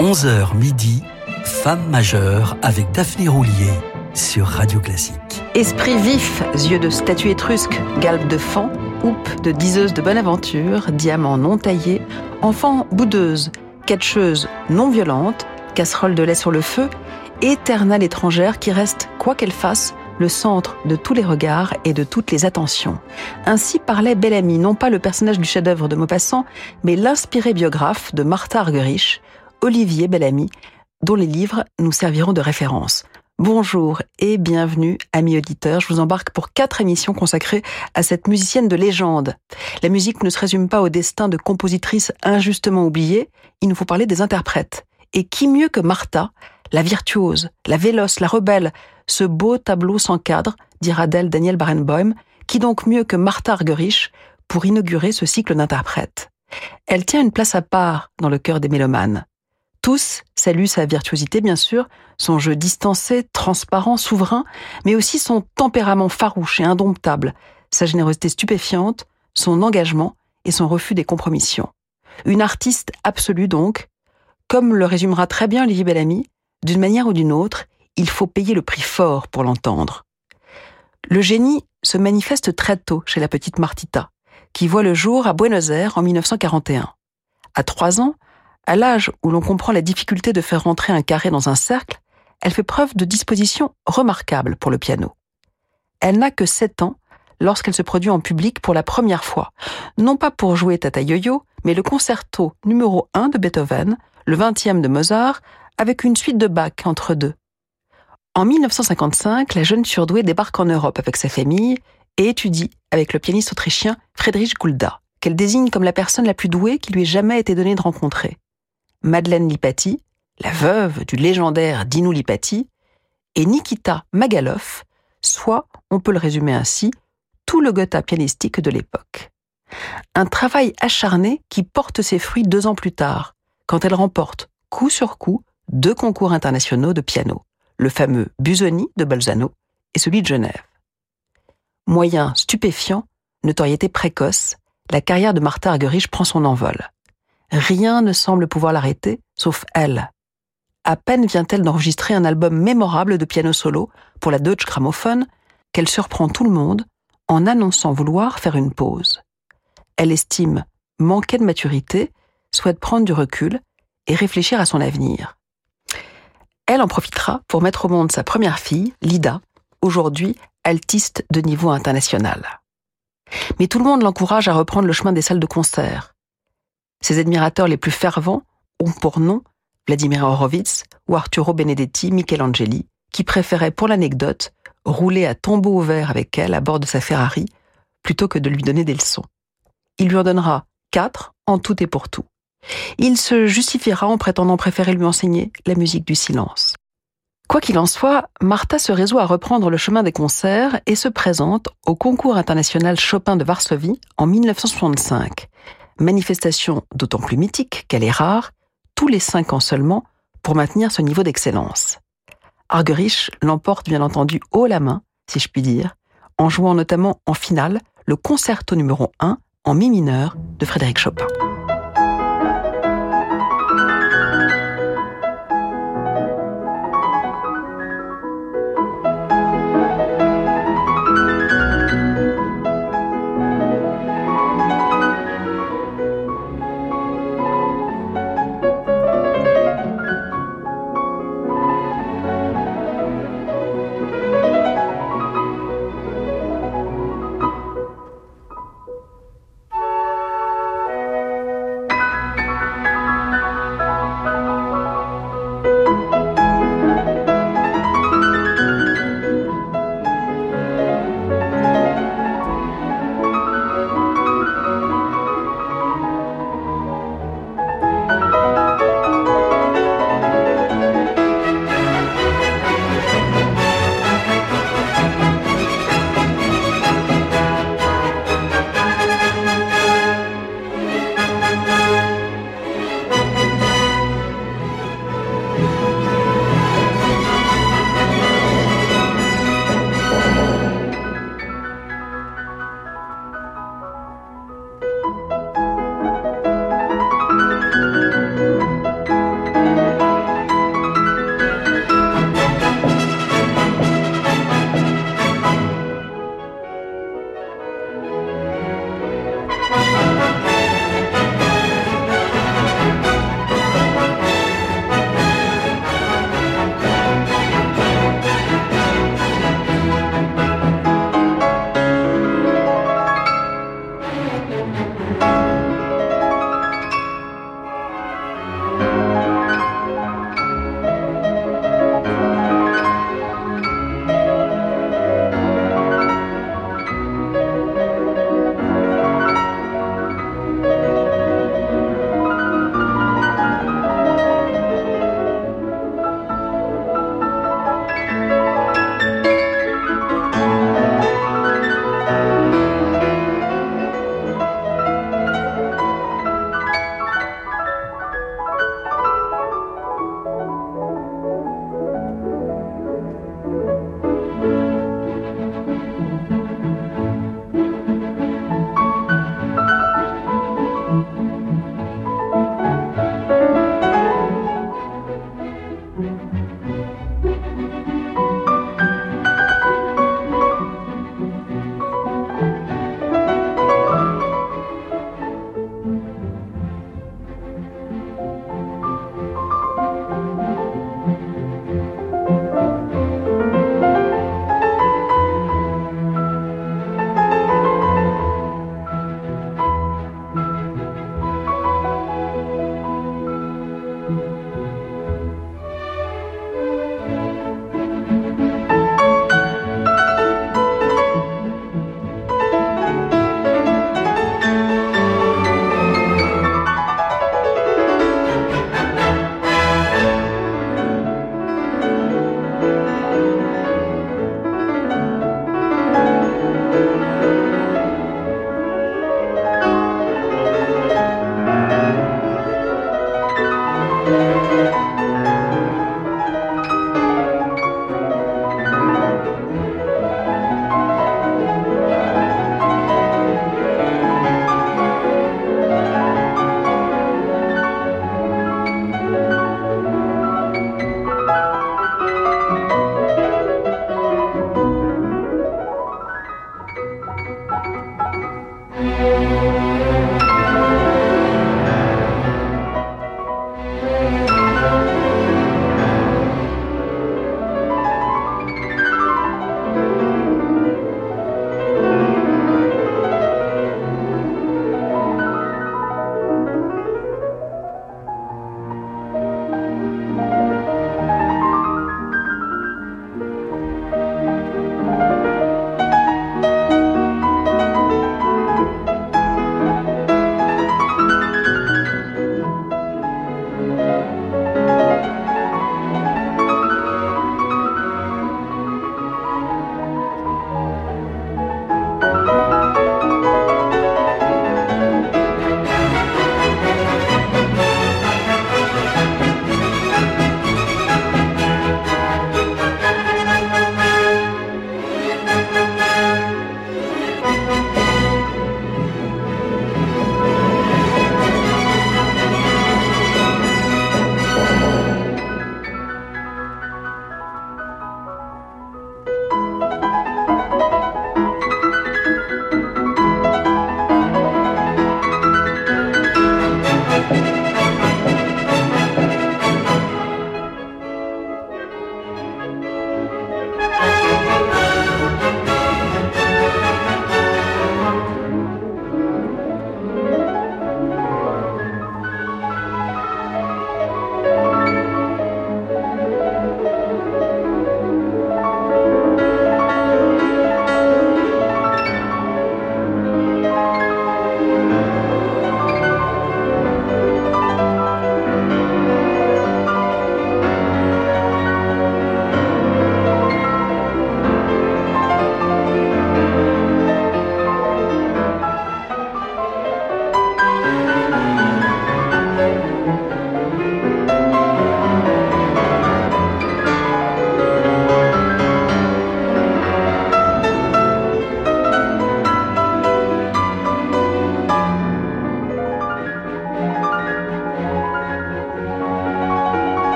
11h midi, Femme majeure avec Daphné Roulier sur Radio Classique. Esprit vif, yeux de statue étrusque, galbe de fan, houppe de diseuse de bonne aventure, diamant non taillé, enfant boudeuse, catcheuse non violente, casserole de lait sur le feu, éternelle étrangère qui reste, quoi qu'elle fasse, le centre de tous les regards et de toutes les attentions. Ainsi parlait Bellamy, non pas le personnage du chef-d'œuvre de Maupassant, mais l'inspiré biographe de Martha Argerich, Olivier Bellamy, dont les livres nous serviront de référence. Bonjour et bienvenue, amis auditeurs. Je vous embarque pour quatre émissions consacrées à cette musicienne de légende. La musique ne se résume pas au destin de compositrices injustement oubliées, il nous faut parler des interprètes. Et qui mieux que Martha, la virtuose, la véloce, la rebelle, ce beau tableau sans cadre, dira d'elle Daniel Barenboim, qui donc mieux que Martha Argerich pour inaugurer ce cycle d'interprètes. Elle tient une place à part dans le cœur des mélomanes. Tous saluent sa virtuosité, bien sûr, son jeu distancé, transparent, souverain, mais aussi son tempérament farouche et indomptable, sa générosité stupéfiante, son engagement et son refus des compromissions. Une artiste absolue donc, comme le résumera très bien Olivier Bellamy, d'une manière ou d'une autre, il faut payer le prix fort pour l'entendre. Le génie se manifeste très tôt chez la petite Martita, qui voit le jour à Buenos Aires en 1941. À trois ans, à l'âge où l'on comprend la difficulté de faire rentrer un carré dans un cercle, elle fait preuve de disposition remarquable pour le piano. Elle n'a que 7 ans lorsqu'elle se produit en public pour la première fois, non pas pour jouer Tata Yo-Yo, mais le concerto numéro 1 de Beethoven, le 20e de Mozart, avec une suite de Bach entre deux. En 1955, la jeune surdouée débarque en Europe avec sa famille et étudie avec le pianiste autrichien Friedrich Gulda, qu'elle désigne comme la personne la plus douée qui lui ait jamais été donnée de rencontrer. Madeleine Lipati, la veuve du légendaire Dino Lipati, et Nikita Magaloff, soit, on peut le résumer ainsi, tout le Gotha pianistique de l'époque. Un travail acharné qui porte ses fruits deux ans plus tard, quand elle remporte, coup sur coup, deux concours internationaux de piano, le fameux Busoni de Bolzano et celui de Genève. Moyen stupéfiant, notoriété précoce, la carrière de Martha Argerich prend son envol. Rien ne semble pouvoir l'arrêter, sauf elle. À peine vient-elle d'enregistrer un album mémorable de piano solo pour la Deutsche Grammophon qu'elle surprend tout le monde en annonçant vouloir faire une pause. Elle estime manquer de maturité, souhaite prendre du recul et réfléchir à son avenir. Elle en profitera pour mettre au monde sa première fille, Lida, aujourd'hui altiste de niveau international. Mais tout le monde l'encourage à reprendre le chemin des salles de concert. Ses admirateurs les plus fervents ont pour nom Vladimir Horowitz ou Arturo Benedetti Michelangeli, qui préféraient pour l'anecdote rouler à tombeau ouvert avec elle à bord de sa Ferrari plutôt que de lui donner des leçons. Il lui en donnera quatre en tout et pour tout. Il se justifiera en prétendant préférer lui enseigner la musique du silence. Quoi qu'il en soit, Martha se résout à reprendre le chemin des concerts et se présente au concours international Chopin de Varsovie en 1965 manifestation d'autant plus mythique qu'elle est rare, tous les cinq ans seulement, pour maintenir ce niveau d'excellence. Argerich l'emporte bien entendu haut la main, si je puis dire, en jouant notamment en finale le concerto numéro 1 en mi mineur de Frédéric Chopin.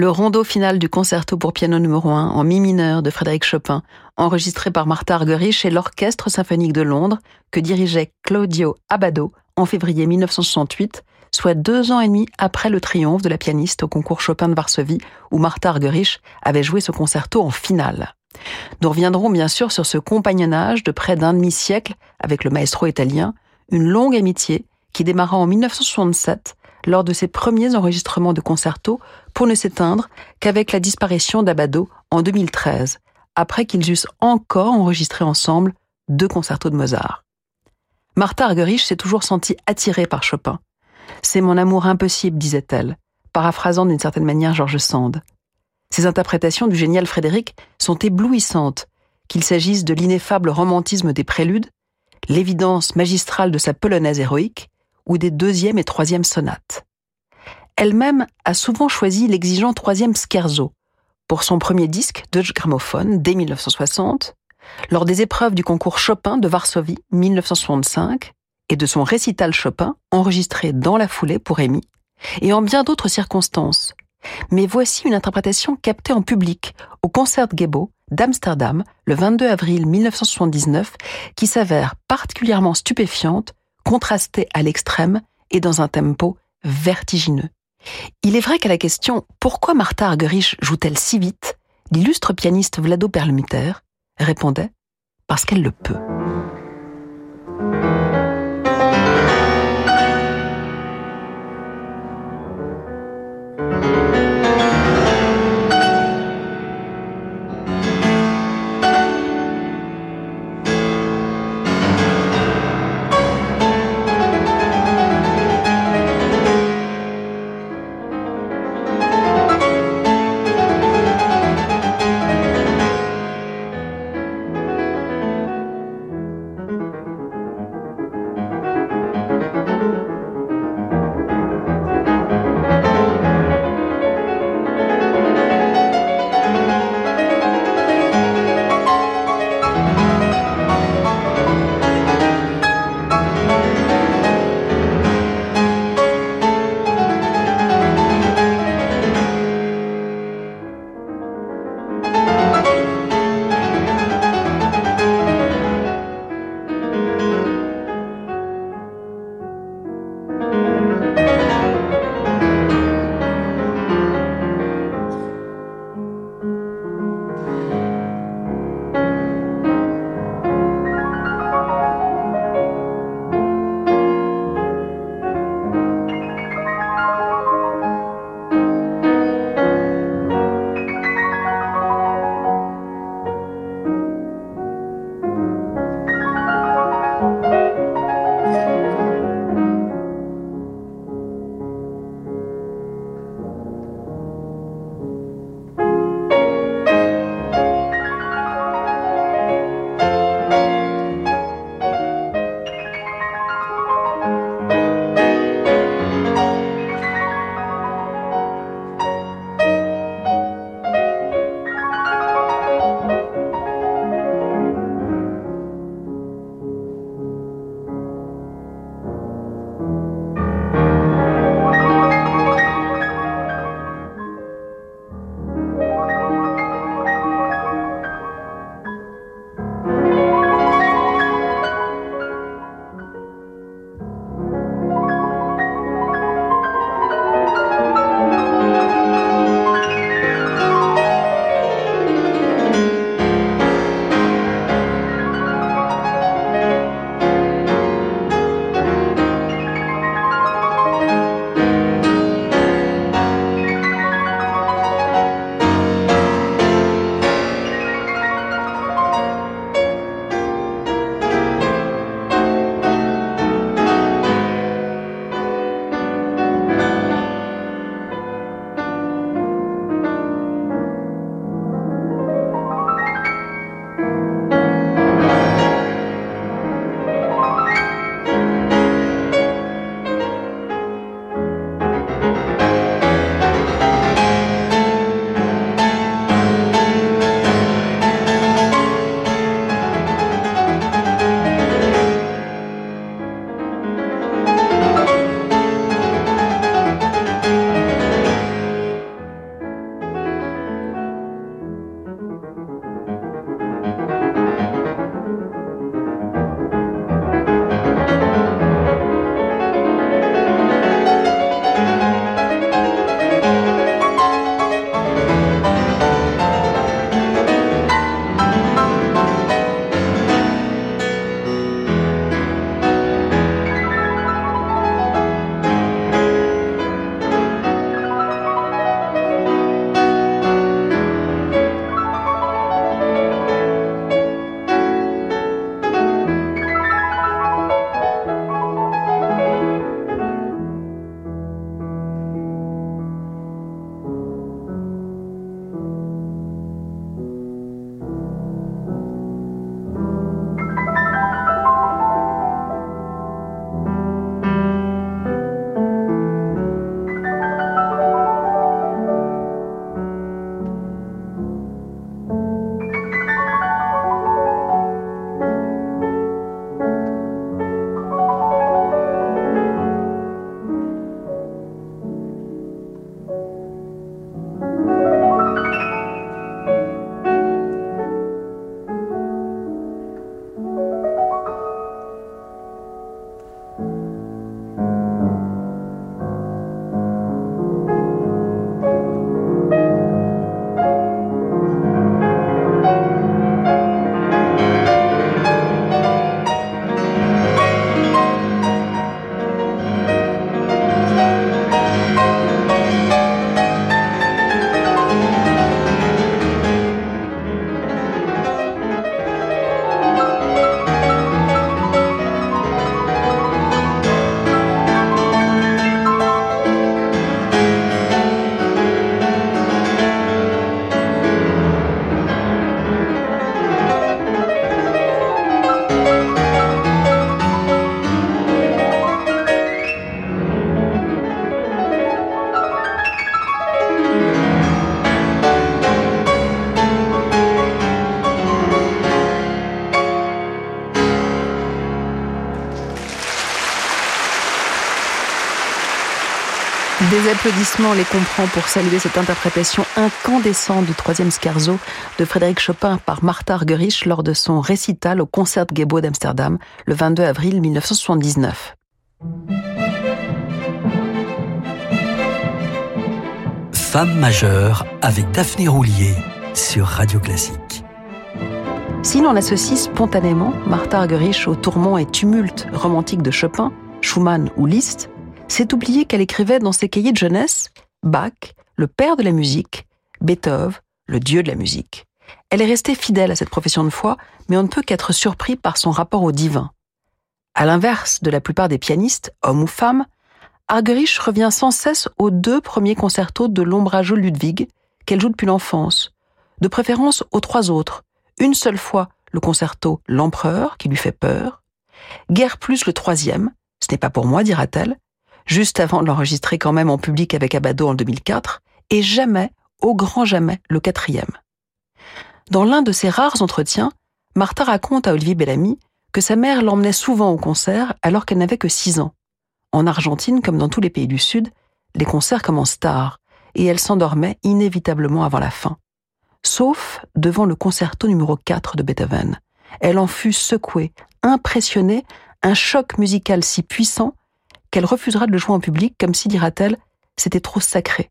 Le rondo final du concerto pour piano numéro 1 en mi mineur de Frédéric Chopin, enregistré par Martha Argerich et l'Orchestre symphonique de Londres, que dirigeait Claudio Abbado en février 1968, soit deux ans et demi après le triomphe de la pianiste au concours Chopin de Varsovie, où Martha Argerich avait joué ce concerto en finale. Nous reviendrons bien sûr sur ce compagnonnage de près d'un demi-siècle avec le maestro italien, une longue amitié qui démarra en 1967 lors de ses premiers enregistrements de concerto pour ne s'éteindre qu'avec la disparition d'Abado en 2013, après qu'ils eussent encore enregistré ensemble deux concertos de Mozart. Martha Argerich s'est toujours sentie attirée par Chopin. C'est mon amour impossible, disait-elle, paraphrasant d'une certaine manière George Sand. Ses interprétations du génial Frédéric sont éblouissantes, qu'il s'agisse de l'ineffable romantisme des préludes, l'évidence magistrale de sa polonaise héroïque, ou des deuxième et troisième sonates. Elle-même a souvent choisi l'exigeant troisième scherzo pour son premier disque Deutsche Grammophon dès 1960, lors des épreuves du concours Chopin de Varsovie 1965 et de son récital Chopin enregistré dans la foulée pour Amy, et en bien d'autres circonstances. Mais voici une interprétation captée en public au concert Gebo d'Amsterdam le 22 avril 1979 qui s'avère particulièrement stupéfiante contrasté à l'extrême et dans un tempo vertigineux. Il est vrai qu'à la question Pourquoi Martha Argerich joue-t-elle si vite? l'illustre pianiste Vlado Perlmutter répondait Parce qu'elle le peut. Des applaudissements les comprend pour saluer cette interprétation incandescente du troisième scherzo de Frédéric Chopin par Martha Argerich lors de son récital au Concertgebouw d'Amsterdam le 22 avril 1979. Femme majeure avec Daphné Roulier sur Radio Classique. Si l'on associe spontanément Martha Argerich au tourment et tumulte romantique de Chopin, Schumann ou Liszt, c'est oublier qu'elle écrivait dans ses cahiers de jeunesse Bach, le père de la musique, Beethoven, le dieu de la musique. Elle est restée fidèle à cette profession de foi, mais on ne peut qu'être surpris par son rapport au divin. À l'inverse de la plupart des pianistes, hommes ou femmes, Argerich revient sans cesse aux deux premiers concertos de l'ombrageux Ludwig qu'elle joue depuis l'enfance, de préférence aux trois autres, une seule fois le concerto L'Empereur qui lui fait peur, guère plus le troisième, ce n'est pas pour moi, dira-t-elle, juste avant de l'enregistrer quand même en public avec Abado en 2004, et jamais, au grand jamais, le quatrième. Dans l'un de ses rares entretiens, Martha raconte à Olivier Bellamy que sa mère l'emmenait souvent au concert alors qu'elle n'avait que six ans. En Argentine, comme dans tous les pays du Sud, les concerts commencent tard, et elle s'endormait inévitablement avant la fin. Sauf devant le concerto numéro 4 de Beethoven. Elle en fut secouée, impressionnée, un choc musical si puissant qu'elle refusera de le jouer en public comme si, dira-t-elle, c'était trop sacré.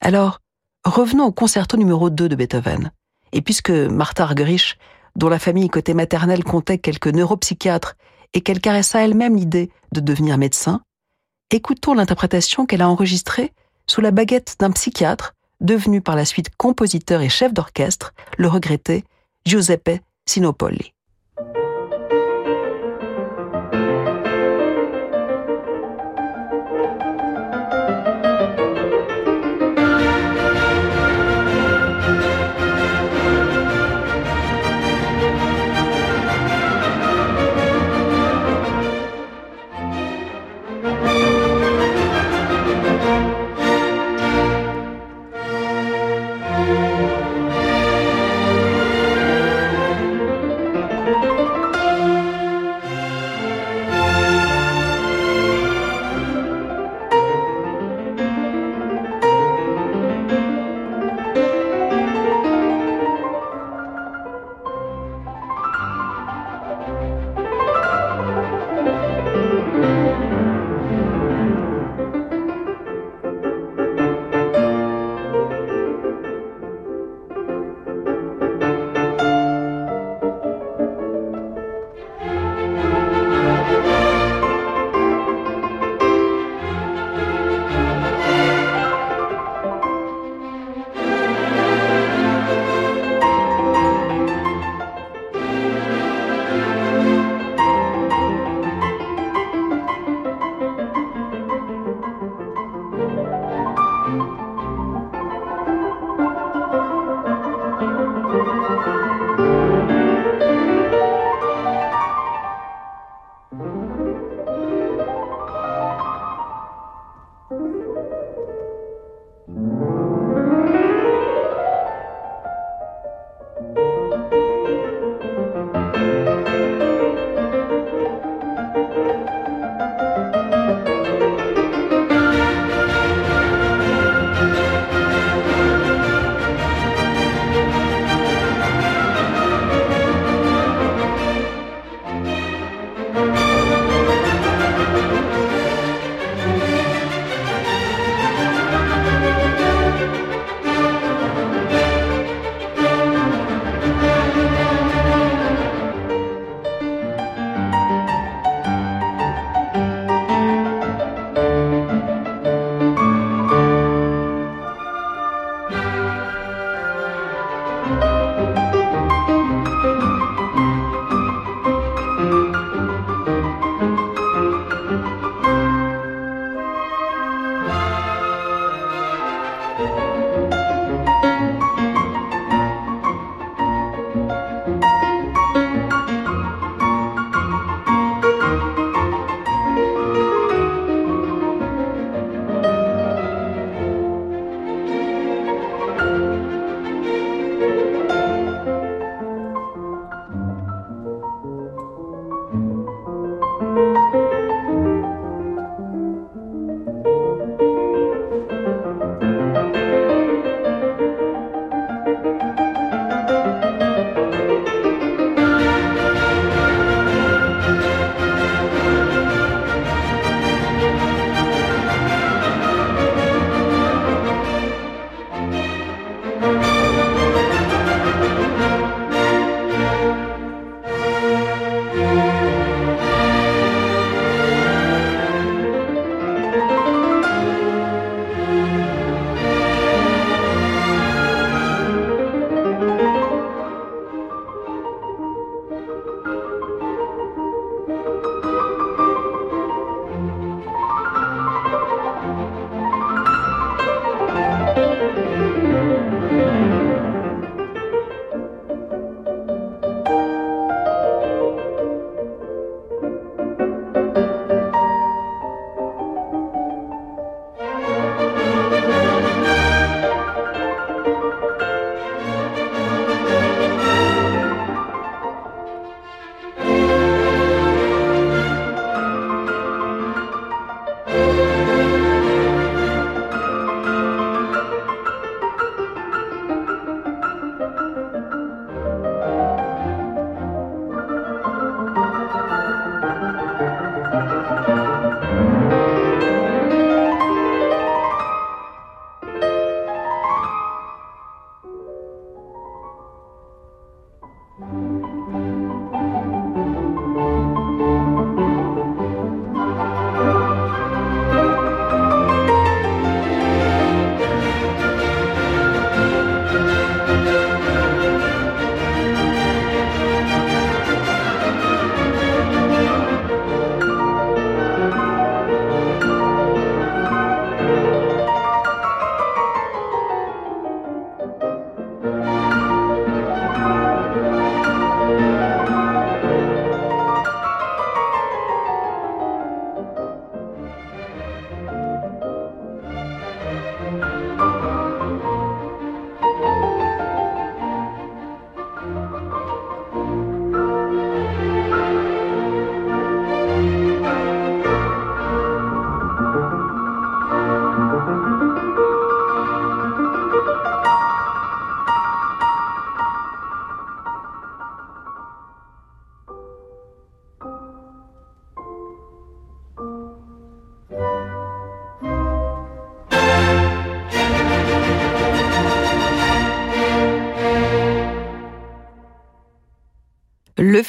Alors, revenons au concerto numéro 2 de Beethoven. Et puisque Martha Argerich, dont la famille côté maternelle comptait quelques neuropsychiatres et qu'elle caressa elle-même l'idée de devenir médecin, écoutons l'interprétation qu'elle a enregistrée sous la baguette d'un psychiatre devenu par la suite compositeur et chef d'orchestre, le regretté Giuseppe Sinopoli.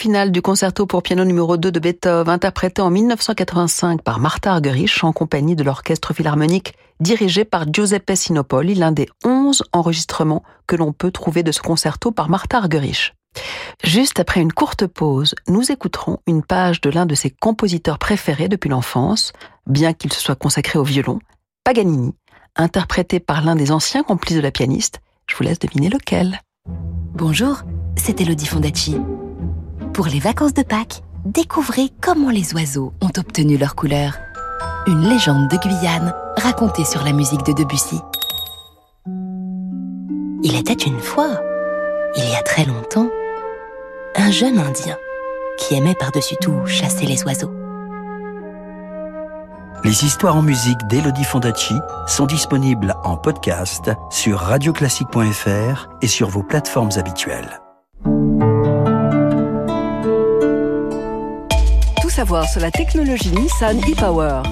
Le final du concerto pour piano numéro 2 de Beethoven, interprété en 1985 par Martha Argerich en compagnie de l'orchestre philharmonique dirigé par Giuseppe Sinopoli, l'un des onze enregistrements que l'on peut trouver de ce concerto par Martha Argerich. Juste après une courte pause, nous écouterons une page de l'un de ses compositeurs préférés depuis l'enfance, bien qu'il se soit consacré au violon, Paganini, interprété par l'un des anciens complices de la pianiste. Je vous laisse deviner lequel. Bonjour, c'est Elodie Fondacci. Pour les vacances de Pâques, découvrez comment les oiseaux ont obtenu leur couleur. Une légende de Guyane racontée sur la musique de Debussy. Il était une fois, il y a très longtemps, un jeune Indien qui aimait par-dessus tout chasser les oiseaux. Les histoires en musique d'Elodie Fondacci sont disponibles en podcast sur radioclassique.fr et sur vos plateformes habituelles. Savoir sur la technologie Nissan e-Power.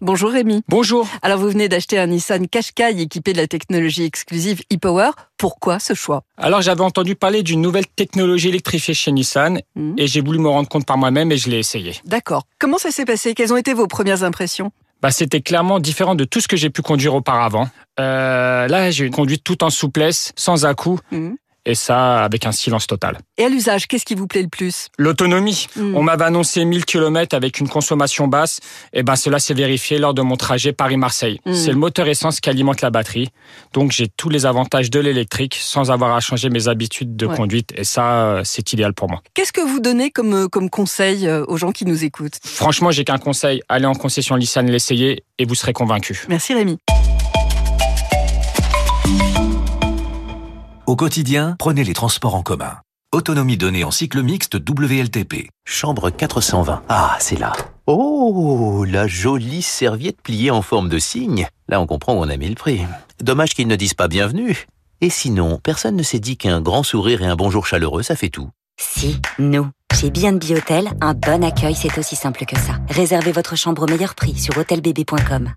Bonjour Rémi. Bonjour. Alors vous venez d'acheter un Nissan Qashqai équipé de la technologie exclusive e-Power. Pourquoi ce choix? Alors j'avais entendu parler d'une nouvelle technologie électrifiée chez Nissan mmh. et j'ai voulu me rendre compte par moi-même et je l'ai essayé. D'accord. Comment ça s'est passé? Quelles ont été vos premières impressions? Bah, c'était clairement différent de tout ce que j'ai pu conduire auparavant. Euh, là, j'ai conduit tout en souplesse, sans à-coups. Mmh et ça avec un silence total. Et à l'usage, qu'est-ce qui vous plaît le plus? L'autonomie. Hmm. On m'avait annoncé 1000 km avec une consommation basse, et ben cela s'est vérifié lors de mon trajet Paris-Marseille. Hmm. C'est le moteur essence qui alimente la batterie, donc j'ai tous les avantages de l'électrique sans avoir à changer mes habitudes de conduite, et ça c'est idéal pour moi. Qu'est-ce que vous donnez comme, euh, comme conseil euh, aux gens qui nous écoutent? Franchement, j'ai qu'un conseil, allez en concession Nissan, l'essayer et vous serez convaincu. Merci Rémi. Au quotidien, prenez les transports en commun. Autonomie donnée en cycle mixte WLTP. Chambre 420. Ah, c'est là. Oh, la jolie serviette pliée en forme de cygne. Là, on comprend où on a mis le prix. Dommage qu'ils ne disent pas bienvenue. Et sinon, personne ne s'est dit qu'un grand sourire et un bonjour chaleureux, ça fait tout. Si, nous. Chez B&B Hotel, un bon accueil, c'est aussi simple que ça. Réservez votre chambre au meilleur prix sur hotelbb.com.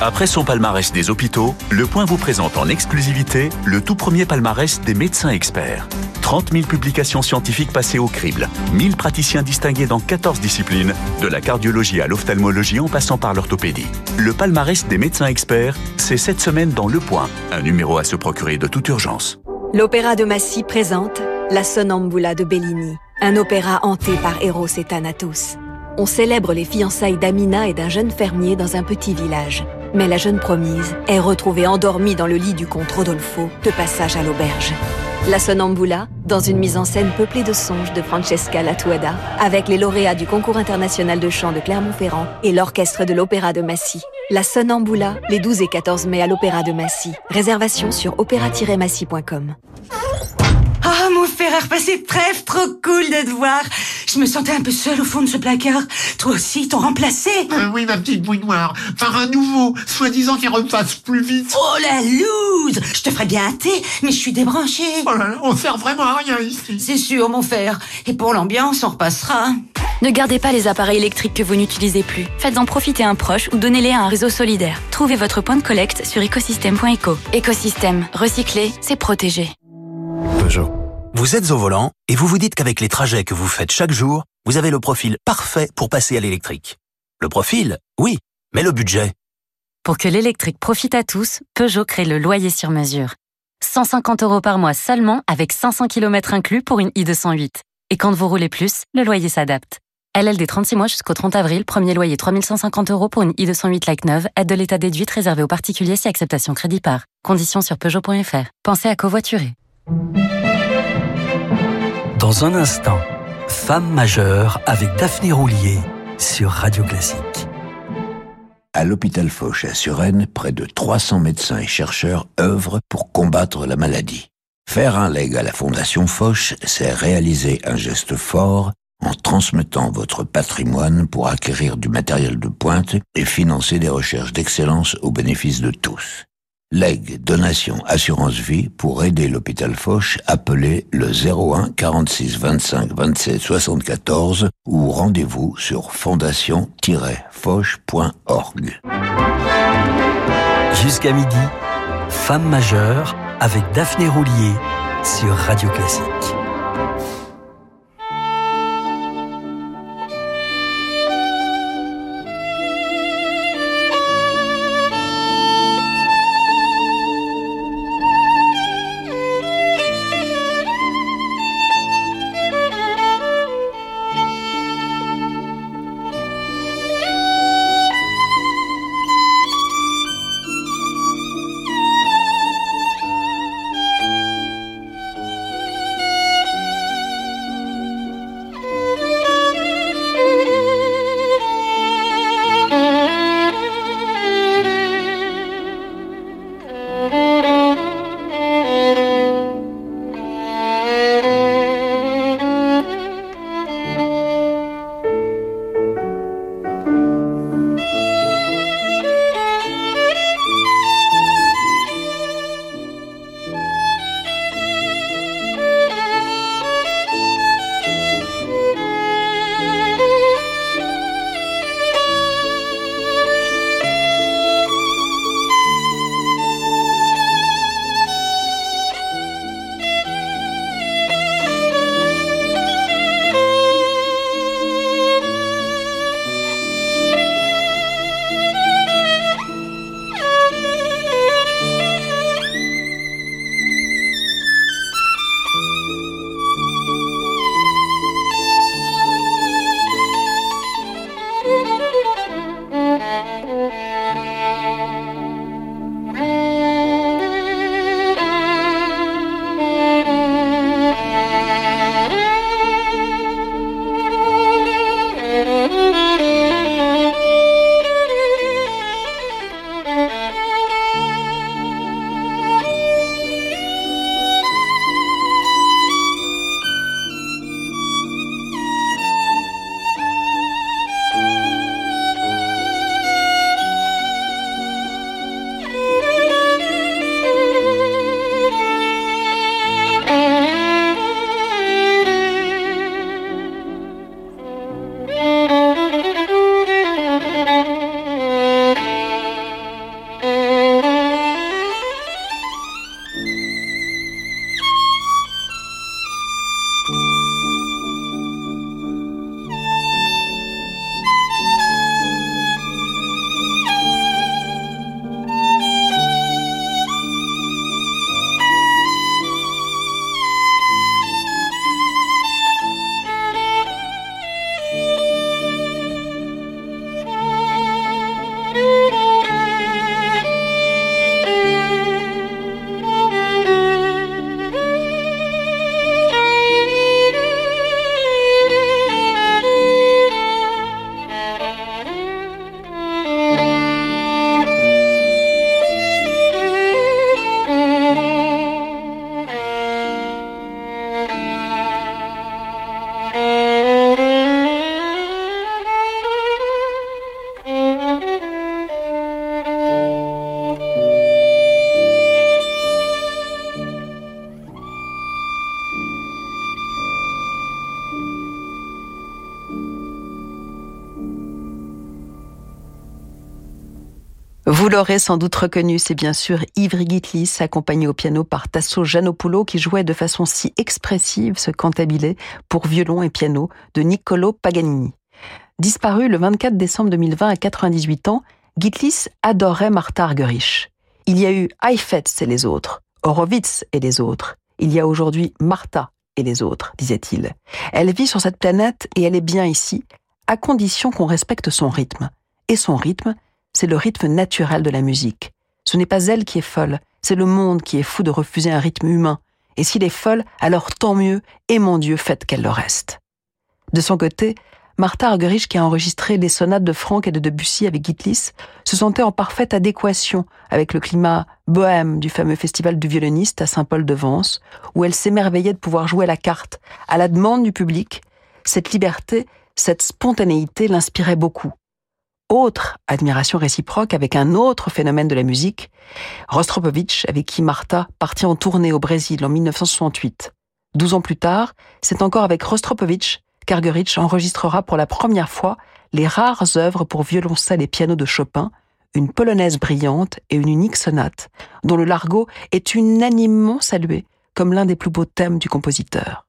Après son palmarès des hôpitaux, Le Point vous présente en exclusivité le tout premier palmarès des médecins experts. 30 000 publications scientifiques passées au crible, 1000 praticiens distingués dans 14 disciplines, de la cardiologie à l'ophtalmologie en passant par l'orthopédie. Le palmarès des médecins experts, c'est cette semaine dans Le Point, un numéro à se procurer de toute urgence. L'Opéra de Massy présente La Sonnambula de Bellini, un opéra hanté par Eros et Thanatos. On célèbre les fiançailles d'Amina et d'un jeune fermier dans un petit village. Mais la jeune promise est retrouvée endormie dans le lit du comte Rodolfo, de passage à l'auberge. La Sonnambula, dans une mise en scène peuplée de songes de Francesca Latuada, avec les lauréats du concours international de chant de Clermont-Ferrand et l'orchestre de l'Opéra de Massy. La Sonnambula, les 12 et 14 mai à l'Opéra de Massy. Réservation sur opéra-massy.com. Mon frère repassé trêve, trop cool de te voir. Je me sentais un peu seule au fond de ce placard. Toi aussi, t'ont remplacé euh, Oui, ma petite bouille noire. Par un nouveau, soi-disant qui repasse plus vite. Oh la loose Je te ferais bien un thé, mais je suis débranchée. Oh on sert vraiment à rien ici. C'est sûr, mon frère. Et pour l'ambiance, on repassera. Ne gardez pas les appareils électriques que vous n'utilisez plus. Faites-en profiter un proche ou donnez-les à un réseau solidaire. Trouvez votre point de collecte sur écosystème.eco. Écosystème, recycler, c'est protéger. Vous êtes au volant et vous vous dites qu'avec les trajets que vous faites chaque jour, vous avez le profil parfait pour passer à l'électrique. Le profil, oui, mais le budget Pour que l'électrique profite à tous, Peugeot crée le loyer sur mesure. 150 euros par mois seulement avec 500 km inclus pour une i208. Et quand vous roulez plus, le loyer s'adapte. LLD 36 mois jusqu'au 30 avril, premier loyer 3150 euros pour une i208 Like 9, aide de l'état déduite réservée aux particuliers si acceptation crédit par. Conditions sur Peugeot.fr. Pensez à covoiturer. Dans un instant, Femme majeure avec Daphné Roulier sur Radio Classique. À l'hôpital Foch à Suresnes, près de 300 médecins et chercheurs œuvrent pour combattre la maladie. Faire un leg à la Fondation Foch, c'est réaliser un geste fort en transmettant votre patrimoine pour acquérir du matériel de pointe et financer des recherches d'excellence au bénéfice de tous. Leg, donation, assurance vie pour aider l'hôpital Foch, appelez le 01 46 25 27 74 ou rendez-vous sur fondation-foch.org. Jusqu'à midi, Femme majeure avec Daphné Roulier sur Radio Classique. L'aurez sans doute reconnu, c'est bien sûr Ivry Gitlis, accompagné au piano par Tasso Giannopoulo, qui jouait de façon si expressive ce cantabile pour violon et piano de Niccolo Paganini. Disparu le 24 décembre 2020 à 98 ans, Gitlis adorait Martha Argerich. Il y a eu Heifetz et les autres, Horowitz et les autres. Il y a aujourd'hui Martha et les autres, disait-il. Elle vit sur cette planète et elle est bien ici, à condition qu'on respecte son rythme. Et son rythme, c'est le rythme naturel de la musique. Ce n'est pas elle qui est folle, c'est le monde qui est fou de refuser un rythme humain. Et s'il est folle, alors tant mieux, et mon Dieu, faites qu'elle le reste. De son côté, Martha Argerich, qui a enregistré les sonates de Franck et de Debussy avec Gitlis, se sentait en parfaite adéquation avec le climat bohème du fameux festival du violoniste à Saint-Paul-de-Vence, où elle s'émerveillait de pouvoir jouer la carte à la demande du public. Cette liberté, cette spontanéité l'inspirait beaucoup. Autre admiration réciproque avec un autre phénomène de la musique, Rostropovitch, avec qui Martha partit en tournée au Brésil en 1968. Douze ans plus tard, c'est encore avec Rostropovitch qu'Argerich enregistrera pour la première fois les rares œuvres pour violoncelle et piano de Chopin, une polonaise brillante et une unique sonate, dont le largo est unanimement salué comme l'un des plus beaux thèmes du compositeur.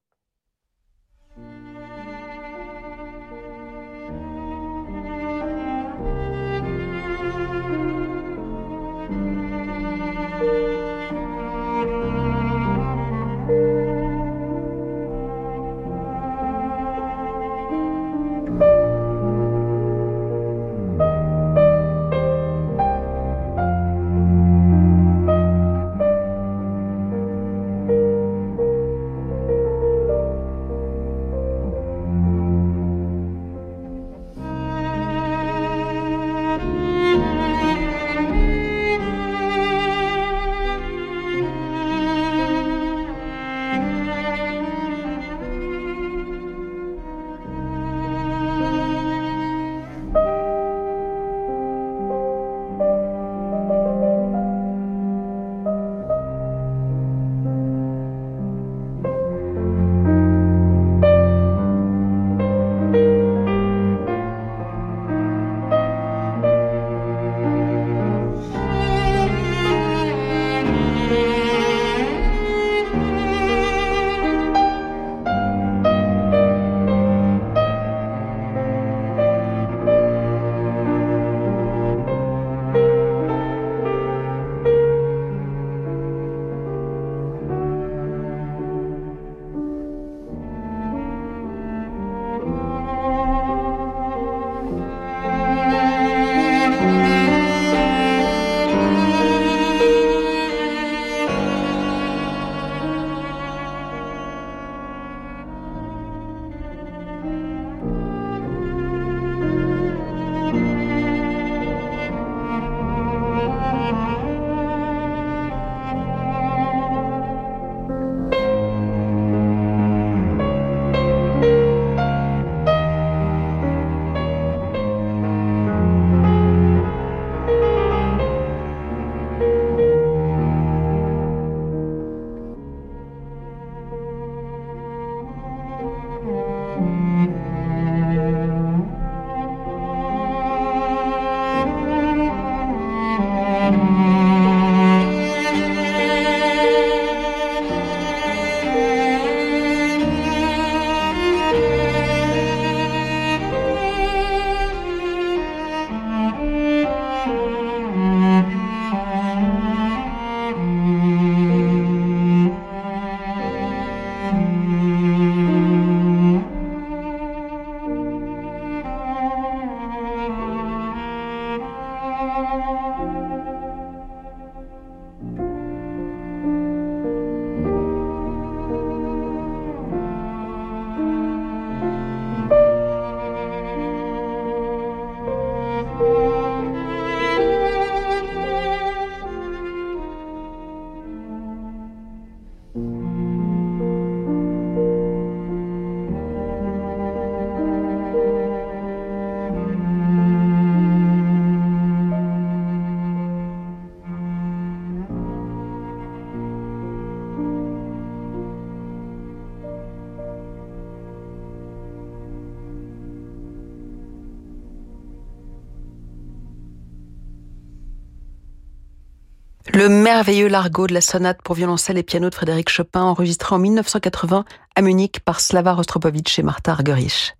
Merveilleux largo de la sonate pour violoncelle et piano de Frédéric Chopin, enregistré en 1980 à Munich par Slava Rostropovitch et Martha Argerich.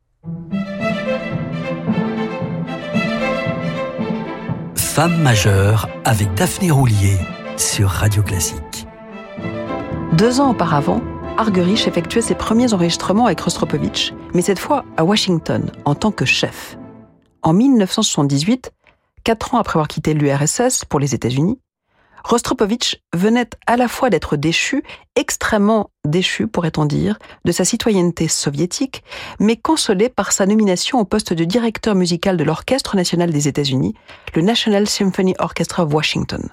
Femme majeure avec Daphné Roulier sur Radio Classique. Deux ans auparavant, Argerich effectuait ses premiers enregistrements avec Rostropovitch, mais cette fois à Washington, en tant que chef. En 1978, quatre ans après avoir quitté l'URSS pour les États-Unis, Rostropovitch venait à la fois d'être déchu, extrêmement déchu pourrait-on dire, de sa citoyenneté soviétique, mais consolé par sa nomination au poste de directeur musical de l'Orchestre national des États-Unis, le National Symphony Orchestra of Washington.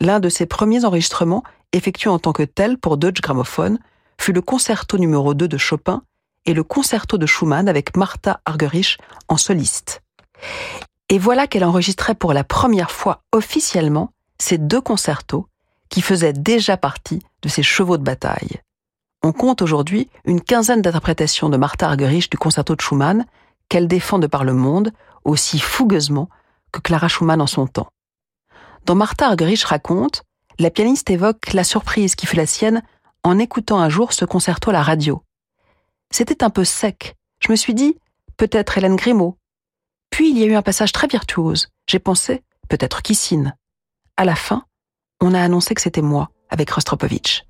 L'un de ses premiers enregistrements, effectués en tant que tel pour Deutsche Grammophon, fut le concerto numéro 2 de Chopin et le concerto de Schumann avec Martha Argerich en soliste. Et voilà qu'elle enregistrait pour la première fois officiellement ces deux concertos qui faisaient déjà partie de ses chevaux de bataille. On compte aujourd'hui une quinzaine d'interprétations de Martha Argerich du concerto de Schumann qu'elle défend de par le monde aussi fougueusement que Clara Schumann en son temps. Dans Martha Argerich raconte, la pianiste évoque la surprise qui fut la sienne en écoutant un jour ce concerto à la radio. C'était un peu sec. Je me suis dit, peut-être Hélène Grimaud. Puis il y a eu un passage très virtuose. J'ai pensé, peut-être Kissine à la fin, on a annoncé que c'était moi avec Rostropovitch.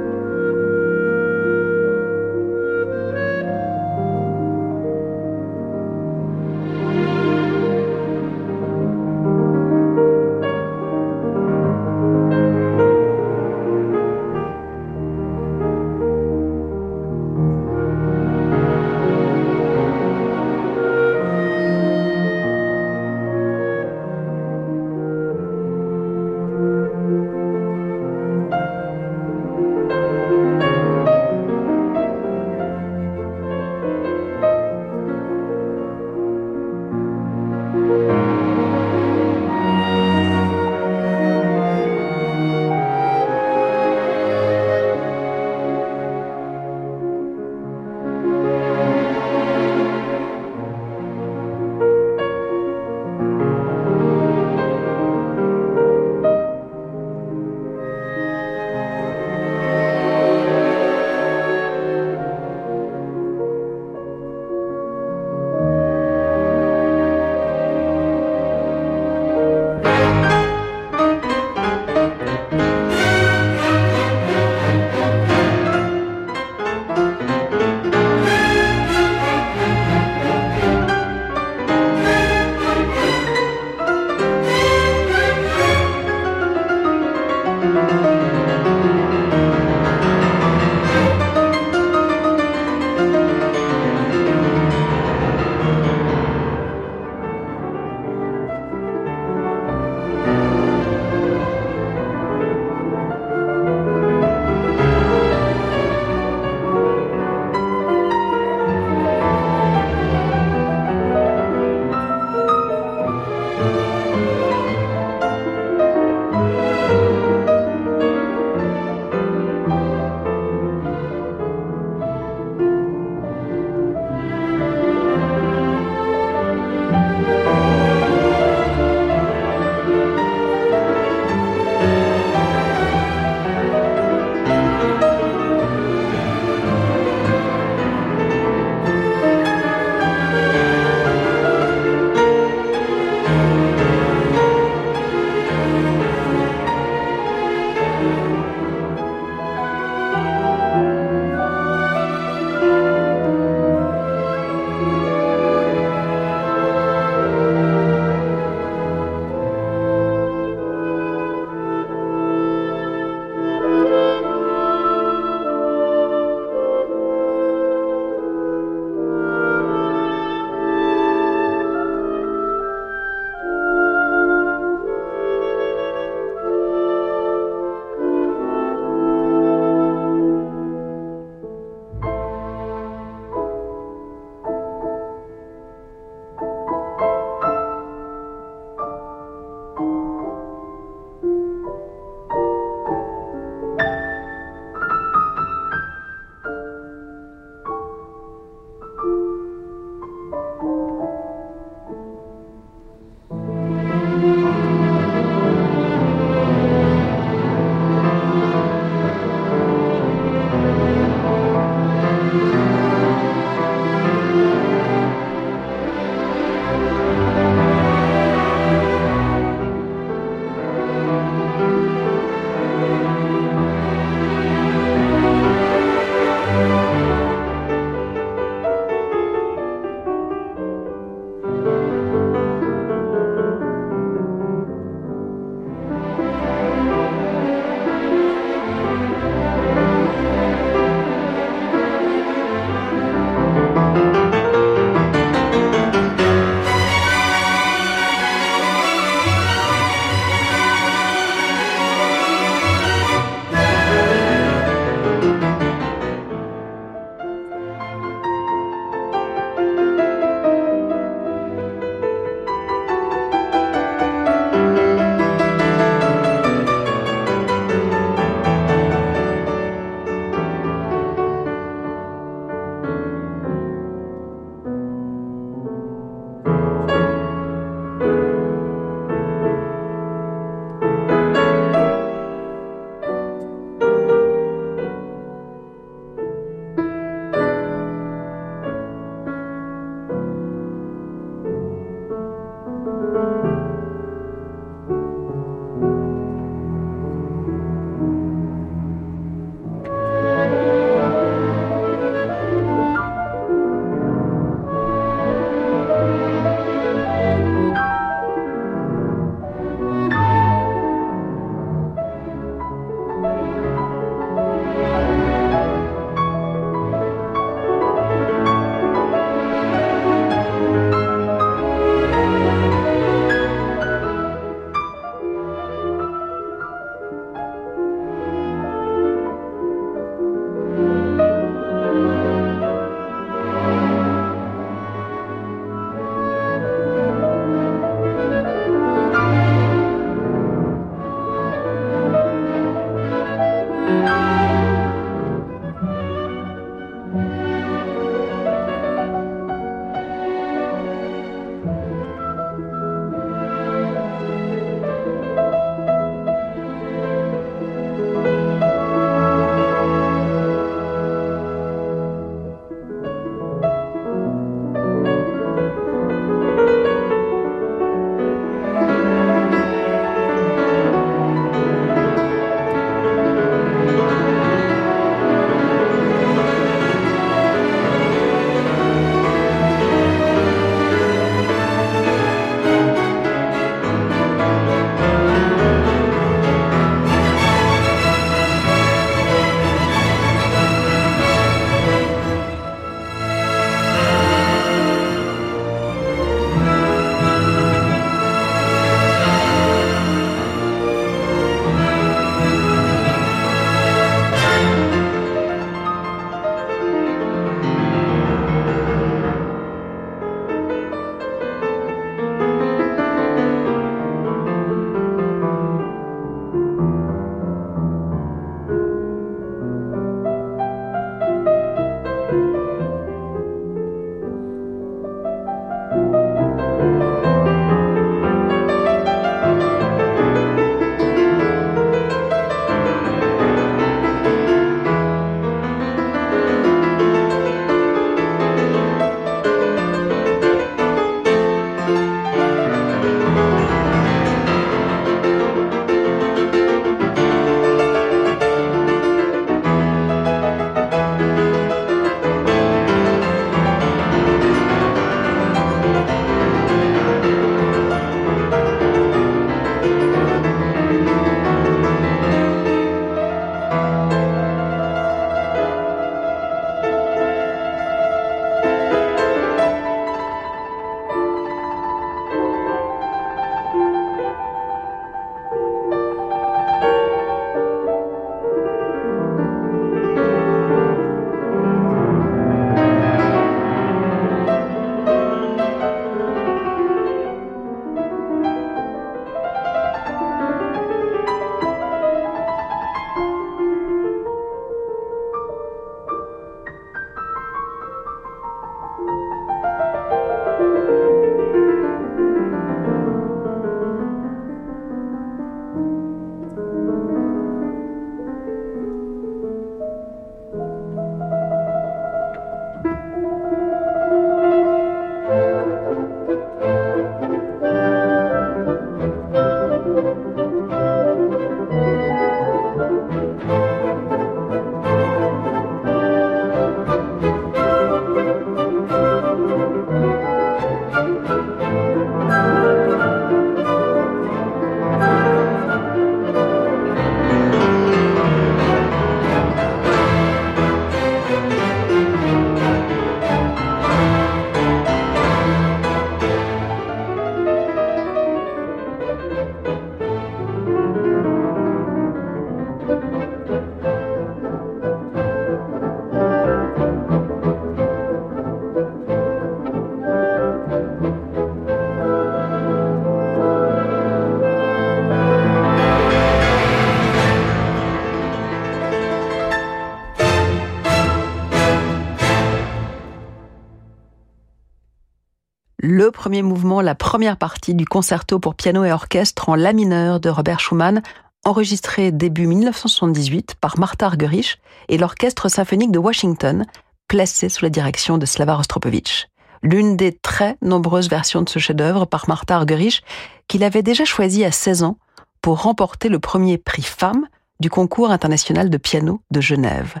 Mouvement, la première partie du concerto pour piano et orchestre en la mineur de Robert Schumann, enregistré début 1978 par Martha Argerich et l'Orchestre symphonique de Washington, placé sous la direction de Slava Rostropovich. L'une des très nombreuses versions de ce chef-d'œuvre par Martha Argerich qu'il avait déjà choisi à 16 ans pour remporter le premier prix femme du concours international de piano de Genève.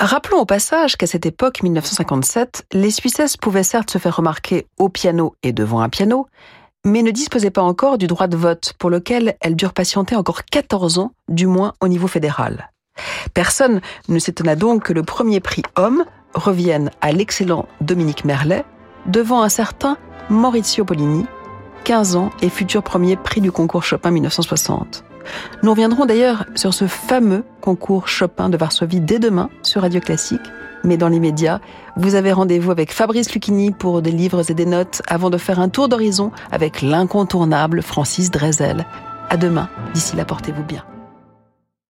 Rappelons au passage qu'à cette époque, 1957, les Suissesses pouvaient certes se faire remarquer au piano et devant un piano, mais ne disposaient pas encore du droit de vote, pour lequel elles durent patienter encore 14 ans, du moins au niveau fédéral. Personne ne s'étonna donc que le premier prix homme revienne à l'excellent Dominique Merlet, devant un certain Maurizio Polini, 15 ans et futur premier prix du concours Chopin 1960. Nous reviendrons d'ailleurs sur ce fameux concours Chopin de Varsovie dès demain sur Radio Classique. Mais dans les médias, vous avez rendez-vous avec Fabrice Lucchini pour des livres et des notes avant de faire un tour d'horizon avec l'incontournable Francis Drezel. À demain. D'ici là, portez-vous bien.